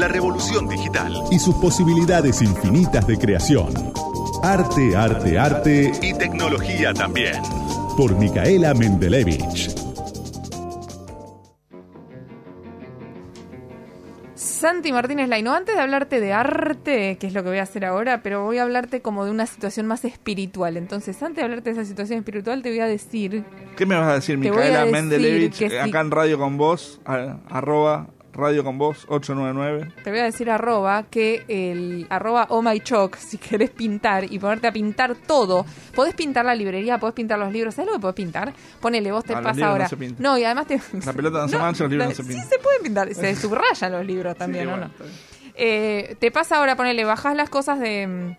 la revolución digital y sus posibilidades infinitas de creación. Arte, arte, arte y tecnología también. Por Micaela Mendelevich. Santi Martínez Laino, antes de hablarte de arte, que es lo que voy a hacer ahora, pero voy a hablarte como de una situación más espiritual. Entonces, antes de hablarte de esa situación espiritual, te voy a decir... ¿Qué me vas a decir, Micaela Mendelevich, acá en Radio con Vos, arroba Radio con Vos 899. Te voy a decir arroba que el arroba oh my choc, si querés pintar y ponerte a pintar todo, podés pintar la librería, podés pintar los libros, ¿sabes lo que podés pintar? Ponele, vos te ah, pasa ahora. No, y además te... La pelota no, se mancha, los libros no se pintan. Sí se pueden pintar, se subrayan los libros también, ¿no? Eh, te pasa ahora, ponele, bajás las cosas de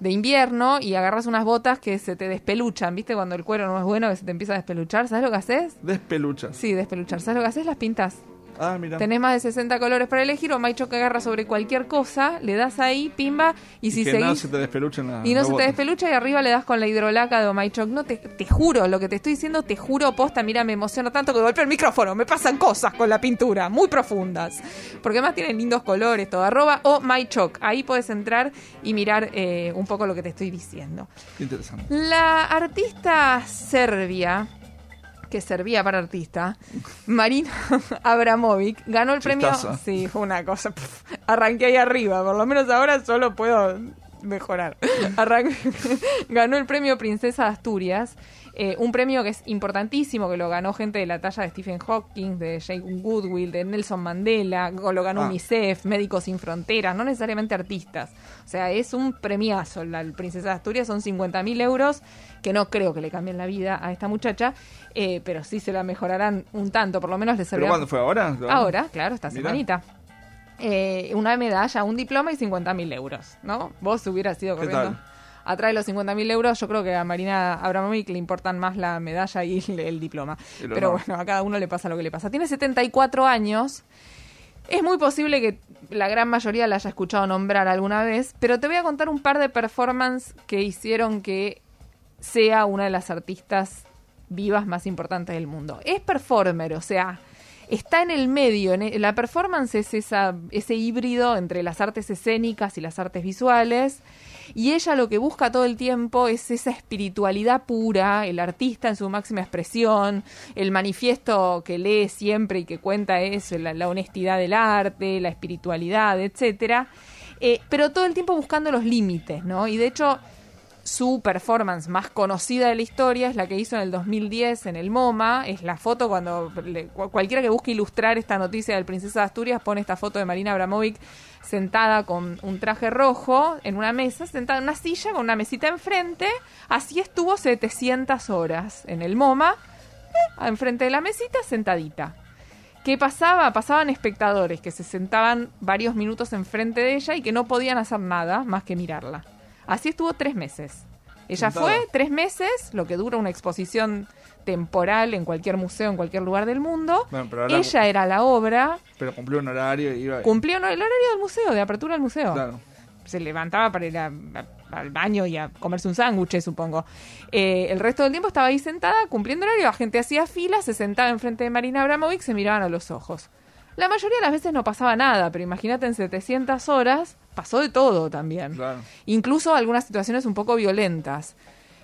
de invierno y agarras unas botas que se te despeluchan, ¿viste? Cuando el cuero no es bueno, que se te empieza a despeluchar, ¿sabes lo que haces? Despeluchas. Sí, despeluchar. ¿Sabes lo que haces? Las pintas. Ah, mira. Tenés más de 60 colores para elegir o Maicho que agarra sobre cualquier cosa, le das ahí, pimba, y, si que seguís... no se te despelucha nada. Y no se te despelucha y arriba le das con la hidrolaca de Omaichoc. No, te, te juro, lo que te estoy diciendo, te juro, posta, mira, me emociono tanto que golpeo el micrófono, me pasan cosas con la pintura, muy profundas. Porque además tienen lindos colores, todo. Arroba o Maichoc. Ahí puedes entrar y mirar eh, un poco lo que te estoy diciendo. Interesante. La artista serbia que servía para artista, Marina Abramovic, ganó el premio. Sí, fue una cosa. arranqué ahí arriba, por lo menos ahora solo puedo mejorar. ganó el premio Princesa de Asturias eh, un premio que es importantísimo, que lo ganó gente de la talla de Stephen Hawking, de Jake Goodwill, de Nelson Mandela, lo ganó ah. UNICEF, Médicos Sin Fronteras, no necesariamente artistas. O sea, es un premiazo. La Princesa de Asturias son 50 mil euros, que no creo que le cambien la vida a esta muchacha, eh, pero sí se la mejorarán un tanto, por lo menos le servirá. ¿Pero cuándo fue ahora? Ahora, claro, esta semanita. Eh, una medalla, un diploma y 50 mil euros, ¿no? Vos hubieras sido corriendo atrás de los 50.000 euros, yo creo que a Marina Abramovic le importan más la medalla y el, diploma. Pero bueno, a cada uno le pasa lo que le pasa. Tiene 74 años. Es muy posible que la gran mayoría la haya escuchado nombrar alguna vez, pero te voy a contar un par de performances que hicieron que sea una de las artistas vivas más importantes del mundo. Es performer, o sea, está en el medio. E, la performance es esa, ese híbrido entre las artes escénicas y las artes visuales. Y ella lo que busca todo el tiempo es esa espiritualidad pura, el artista en su máxima expresión, el manifiesto que lee siempre y que cuenta es la, honestidad del arte, la espiritualidad, etcétera. Eh, pero todo el tiempo buscando los límites, ¿no? Y de hecho, su performance más conocida de la historia es la que hizo en el 2010 en el MoMA. Es la foto cuando cualquiera que busque ilustrar esta noticia del Princesa de Asturias pone esta foto de Marina Abramovic sentada con un traje rojo en una mesa, sentada en una silla con una mesita enfrente. Así estuvo 700 horas en el MoMA, eh, enfrente de la mesita, sentadita. ¿Qué pasaba? Pasaban espectadores que se sentaban varios minutos enfrente de ella y que no podían hacer nada más que mirarla. Así estuvo tres meses. Ella fue tres meses, lo que dura una exposición temporal en cualquier museo, en cualquier lugar del mundo. Ella era la obra. Pero cumplió un horario y iba. Cumplió el horario del museo, de apertura del museo. Se levantaba para ir al baño y a comerse un sándwich, supongo. Eh, el resto del tiempo estaba ahí sentada, cumpliendo horario. La gente hacía fila, se sentaba enfrente de Marina Abramovic, se miraban a los ojos. La mayoría de las veces no pasaba nada, pero imagínate en 700 horas pasó de todo también. Incluso algunas situaciones un poco violentas.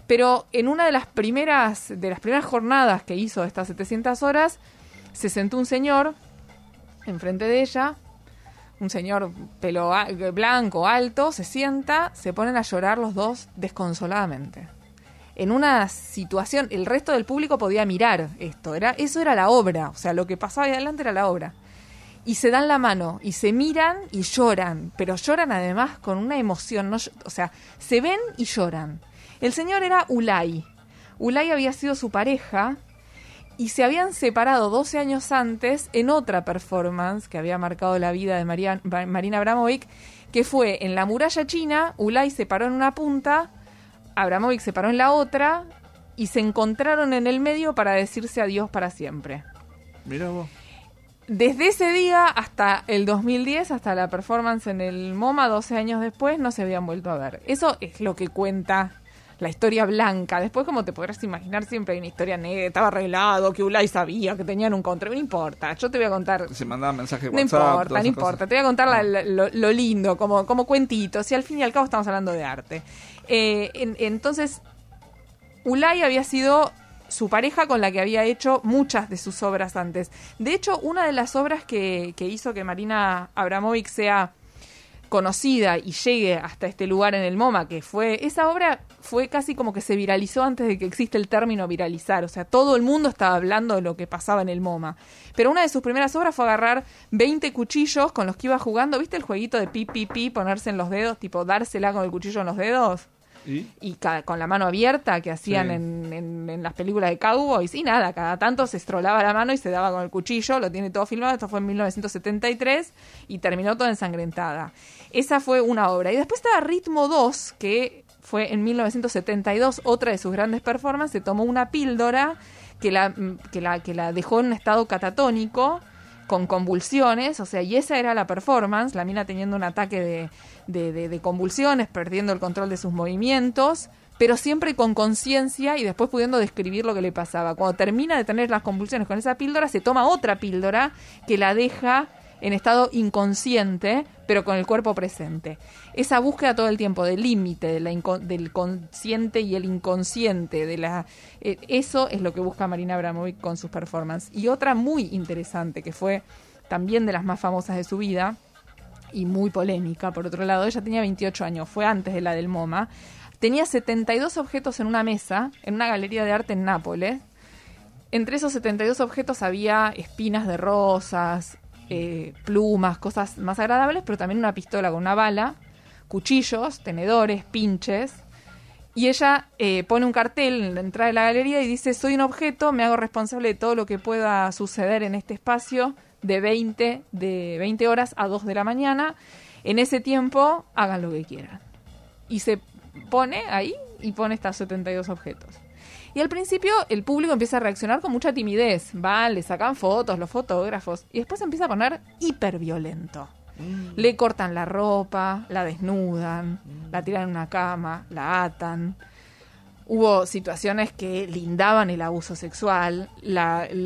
Pero en una de las primeras de las primeras jornadas que hizo estas 700 horas, se sentó un señor enfrente de ella, un señor pelo blanco, alto, se sienta, se ponen a llorar los dos desconsoladamente. En una situación, el resto del público podía mirar esto, era, eso era la obra, o sea, lo que pasaba ahí adelante era la obra y se dan la mano y se miran y lloran, pero lloran además con una emoción, no, o sea, se ven y lloran. El señor era Ulay. Ulay había sido su pareja y se habían separado 12 años antes en otra performance que había marcado la vida de Marina Abramovic, que fue en la muralla china, Ulay se paró en una punta, Abramovic se paró en la otra y se encontraron en el medio para decirse adiós para siempre. Mira vos desde ese día hasta el 2010, hasta la performance en el MoMA, 12 años después, no se habían vuelto a ver. Eso es lo que cuenta la historia blanca. Después, como te podrás imaginar, siempre hay una historia negra, estaba arreglado, que Ulay sabía que tenían un contra. No importa, yo te voy a contar. Se mandaban mensajes No importa, no importa. Te voy a contar lo, lindo, como, como cuentitos. Y al fin y al cabo estamos hablando de arte. Eh, entonces, Ulay había sido su pareja con la que había hecho muchas de sus obras antes. De hecho, una de las obras que, que hizo que Marina Abramovic sea conocida y llegue hasta este lugar en el MoMA, que fue, esa obra fue casi como que se viralizó antes de que existe el término viralizar, o sea, todo el mundo estaba hablando de lo que pasaba en el MoMA. Pero una de sus primeras obras fue agarrar 20 cuchillos con los que iba jugando, ¿viste el jueguito de pi, pi, pi, ponerse en los dedos, tipo dársela con el cuchillo en los dedos? ¿Y? con la mano abierta que hacían en, en, las películas de cowboys y nada, cada tanto se estrolaba la mano y se daba con el cuchillo, lo tiene todo filmado, esto fue en 1973 y terminó toda ensangrentada. Esa fue una obra. Y después estaba Ritmo 2, que fue en 1972, otra de sus grandes performances, se tomó una píldora que la, que la, que la dejó en un estado catatónico, con convulsiones, o sea, y esa era la performance, la mina teniendo un ataque de, de, convulsiones, perdiendo el control de sus movimientos, pero siempre con conciencia y después pudiendo describir lo que le pasaba. Cuando termina de tener las convulsiones con esa píldora, se toma otra píldora que la deja en estado inconsciente, pero con el cuerpo presente. Esa búsqueda todo el tiempo del límite del consciente y el inconsciente, de la, eh, eso es lo que busca Marina Abramovic con sus performances. Y otra muy interesante, que fue también de las más famosas de su vida, y muy polémica, por otro lado, ella tenía 28 años, fue antes de la del MoMA, tenía 72 objetos en una mesa, en una galería de arte en Nápoles, entre esos 72 objetos había espinas de rosas, eh, plumas, cosas más agradables, pero también una pistola con una bala, cuchillos, tenedores, pinches. Y ella eh, pone un cartel en la entrada de la galería y dice, soy un objeto, me hago responsable de todo lo que pueda suceder en este espacio de 20, de 20 horas a 2 de la mañana. En ese tiempo, hagan lo que quieran. Y se pone ahí y pone estos 72 objetos. Y al principio el público empieza a reaccionar con mucha timidez. Van, le sacan fotos, los fotógrafos. Y después empieza a poner hiperviolento. Mm. Le cortan la ropa, la desnudan, mm. la tiran en una cama, la atan. Hubo situaciones que lindaban el abuso sexual.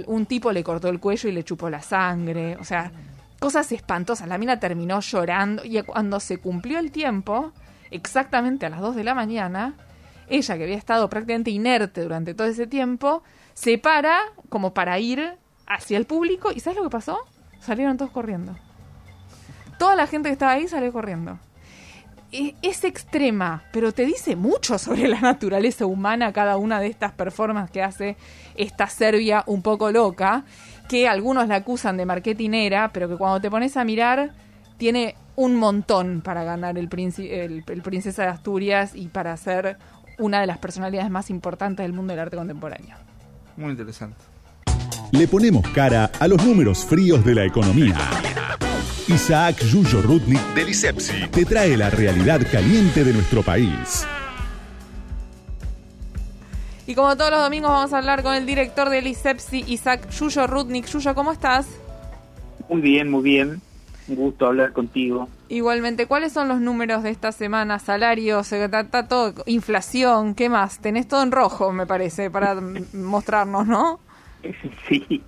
un tipo le cortó el cuello y le chupó la sangre. O sea, cosas espantosas. La mina terminó llorando. Y cuando se cumplió el tiempo, exactamente a las 2 de la mañana, ella, que había estado prácticamente inerte durante todo ese tiempo, se para como para ir hacia el público. ¿Y sabes lo que pasó? Salieron todos corriendo. Toda la gente que estaba ahí salió corriendo. E, es extrema, pero te dice mucho sobre la naturaleza humana cada una de estas performances que hace esta Serbia un poco loca, que algunos la acusan de marketinera, pero que cuando te pones a mirar tiene un montón para ganar el, el, el Princesa de Asturias y para ser una de las personalidades más importantes del mundo del arte contemporáneo. Muy interesante. Le ponemos cara a los números fríos de la economía. Isaac Yuyo Rudnik del ISEPSI te trae la realidad caliente de nuestro país. Y como todos los domingos vamos a hablar con el director del ISEPSI, Isaac Yuyo Rudnik. Yuyo, ¿cómo estás? Muy bien, muy bien. Un gusto hablar contigo. Igualmente, ¿cuáles son los números de esta semana? Salarios, eh, todo, inflación, ¿qué más? Tenés todo en rojo, me parece, para mostrarnos, ¿no? Sí,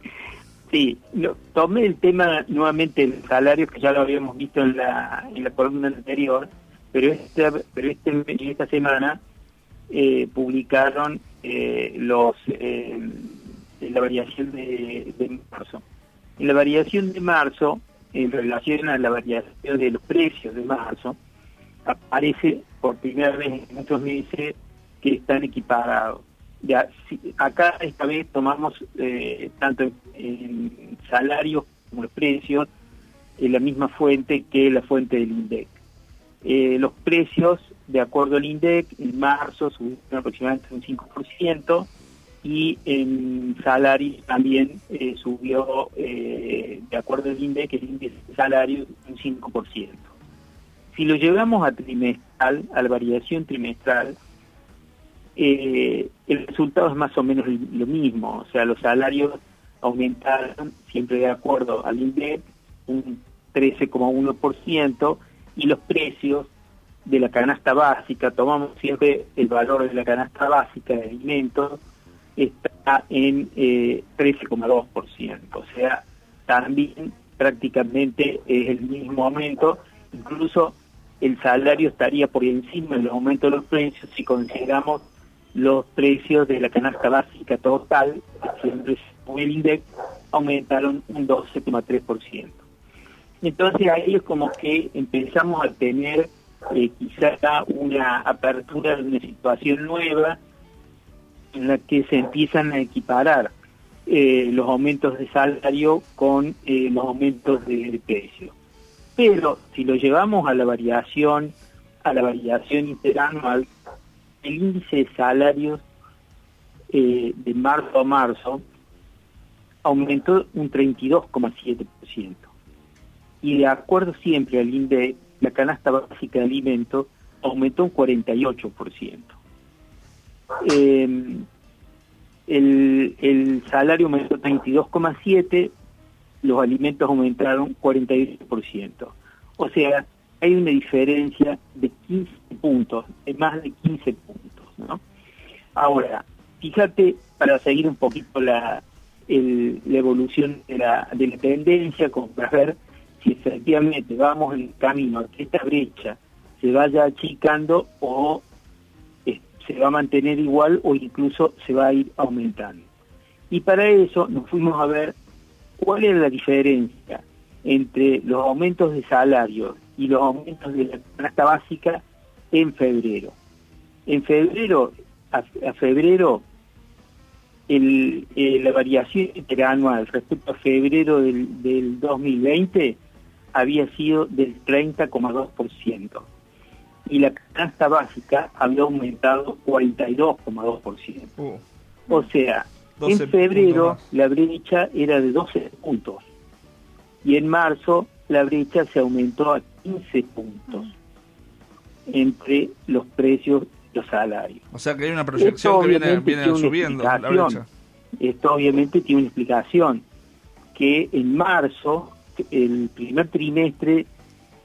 sí. tomé el tema nuevamente el salario, que ya lo habíamos visto en la, en la columna anterior, pero esta, pero este, esta semana eh, publicaron eh, los la variación de, de marzo. En la variación de marzo, en relación a la variación de los precios de marzo, aparece por primera vez en muchos meses que están equiparados. Ya, acá esta vez tomamos eh, tanto en salarios como los precios en la misma fuente que la fuente del INDEC. Eh, los precios, de acuerdo al INDEC, en marzo subieron aproximadamente un 5%, y en salario también eh, subió, eh, de acuerdo al INDEC, el índice de salario un 5%. Si lo llevamos a trimestral, a la variación trimestral, eh, el resultado es más o menos lo mismo, o sea, los salarios aumentaron, siempre de acuerdo al INDEC, un 13,1%, y los precios de la canasta básica, tomamos siempre el valor de la canasta básica de alimentos, está en eh, 13,2%, o sea, también prácticamente es el mismo aumento, incluso el salario estaría por encima del aumento de los precios si consideramos los precios de la canasta básica total, siempre el index, aumentaron un 12,3%. Entonces ahí es como que empezamos a tener eh, quizá una apertura de una situación nueva en la que se empiezan a equiparar eh, los aumentos de salario con eh, los aumentos de, precio. Pero si lo llevamos a la variación, a la variación interanual, el índice de salarios eh, de marzo a marzo aumentó un 32,7%. Y de acuerdo siempre al índice la canasta básica de alimentos aumentó un 48%. Eh, el, el salario aumentó 32,7%, los alimentos aumentaron 48%. O sea, hay una diferencia de 15 puntos, de más de 15 puntos. ¿no? Ahora, fíjate, para seguir un poquito la, la evolución de la, de la tendencia, como para ver si efectivamente vamos en el camino a que esta brecha se vaya achicando o se va a mantener igual o incluso se va a ir aumentando. Y para eso nos fuimos a ver cuál es la diferencia entre los aumentos de salario y los aumentos de la canasta básica en febrero. En febrero, a, febrero, eh, la variación interanual respecto a febrero del, del 2020 había sido del 30,2% y la canasta básica había aumentado 42,2%. Uh. o sea, en febrero la brecha era de 12 puntos y en marzo la brecha se aumentó a 15 puntos entre los precios y los salarios. O sea que hay una proyección que viene, viene subiendo la brecha. Esto obviamente tiene una explicación, que en marzo el primer trimestre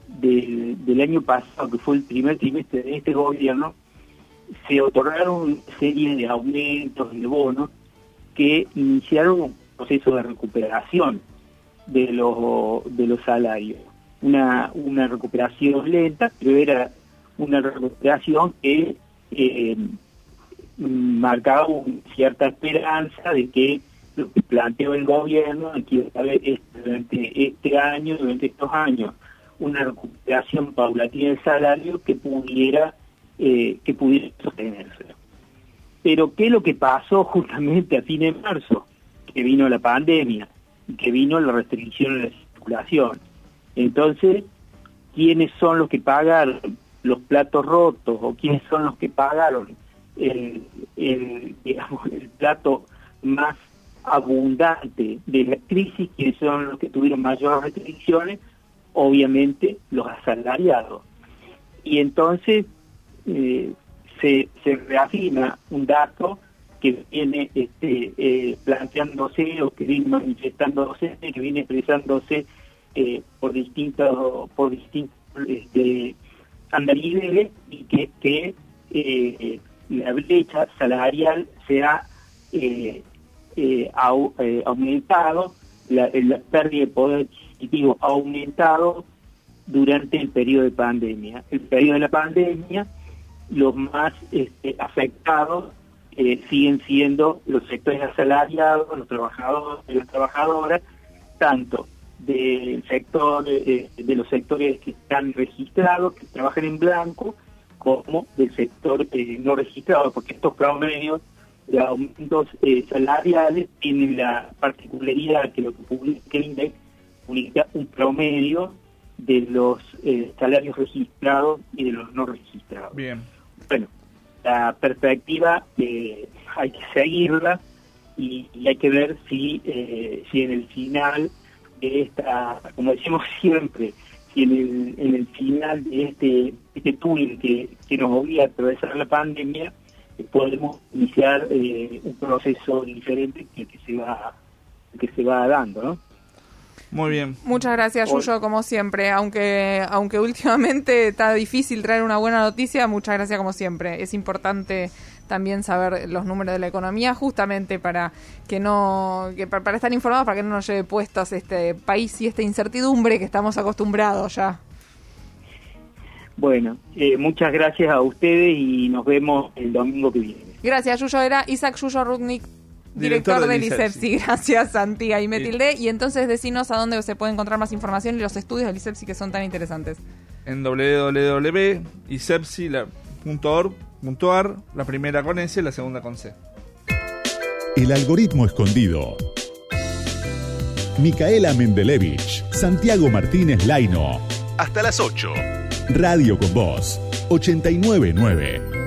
del, año pasado, que fue el primer trimestre de este gobierno, se otorgaron serie de aumentos de bonos que iniciaron un proceso de recuperación de los, de los salarios. Una, una recuperación lenta, pero era una recuperación que eh, marcaba una cierta esperanza de que lo que planteó el gobierno aquí durante este año, durante estos años, una recuperación paulatina del salario que pudiera, eh, que pudiera sostenerse. Pero ¿qué es lo que pasó justamente a fin de marzo? Que vino la pandemia, que vino la restricción de la circulación. Entonces, ¿quiénes son los que pagaron los platos rotos o quiénes son los que pagaron el, el plato más abundante de la crisis, que son los que tuvieron mayores restricciones, obviamente los asalariados. Y entonces eh, se, se reafirma un dato que viene este, eh, planteándose o que viene manifestándose, que viene expresándose eh, por distintos por distintos este, y que, la brecha salarial se ha aumentado, la, pérdida de poder adquisitivo aumentado durante el periodo de pandemia. El periodo de la pandemia, los más este, afectados eh, siguen siendo los sectores asalariados, los trabajadores las trabajadoras, tanto del sector de los sectores que están registrados, que trabajan en blanco, como del sector no registrado, porque estos promedios de aumentos eh, salariales tienen la particularidad que lo que publica el publica un promedio de los eh, salarios registrados y de los no registrados. Bien. Bueno, la perspectiva eh, hay que seguirla y, hay que ver si, si en el final de esta, como decimos siempre, si en el, en el final de este, este túnel que, que nos obliga a atravesar la pandemia, podemos iniciar eh, un proceso diferente que, se va que se va dando, ¿no? Muy bien. Muchas gracias, Yuyo, como siempre. Aunque, aunque últimamente está difícil traer una buena noticia, muchas gracias como siempre. Es importante también saber los números de la economía, justamente para que no, que para, estar informados, para que no nos lleve puestos este país y esta incertidumbre que estamos acostumbrados ya. Bueno, eh, muchas gracias a ustedes y nos vemos el domingo que viene. Gracias, Yuyo. Era Isaac Yuyo Rudnik, director, del ISEPSI. Gracias, Santi y Metilde. Y entonces decinos a dónde se puede encontrar más información y los estudios del ISEPSI que son tan interesantes. En www.isepsi.org.ar, la primera con S y la segunda con C. El algoritmo escondido. Micaela Mendelevich, Santiago Martínez Laino. Hasta las 8. Radio con Voz, 899.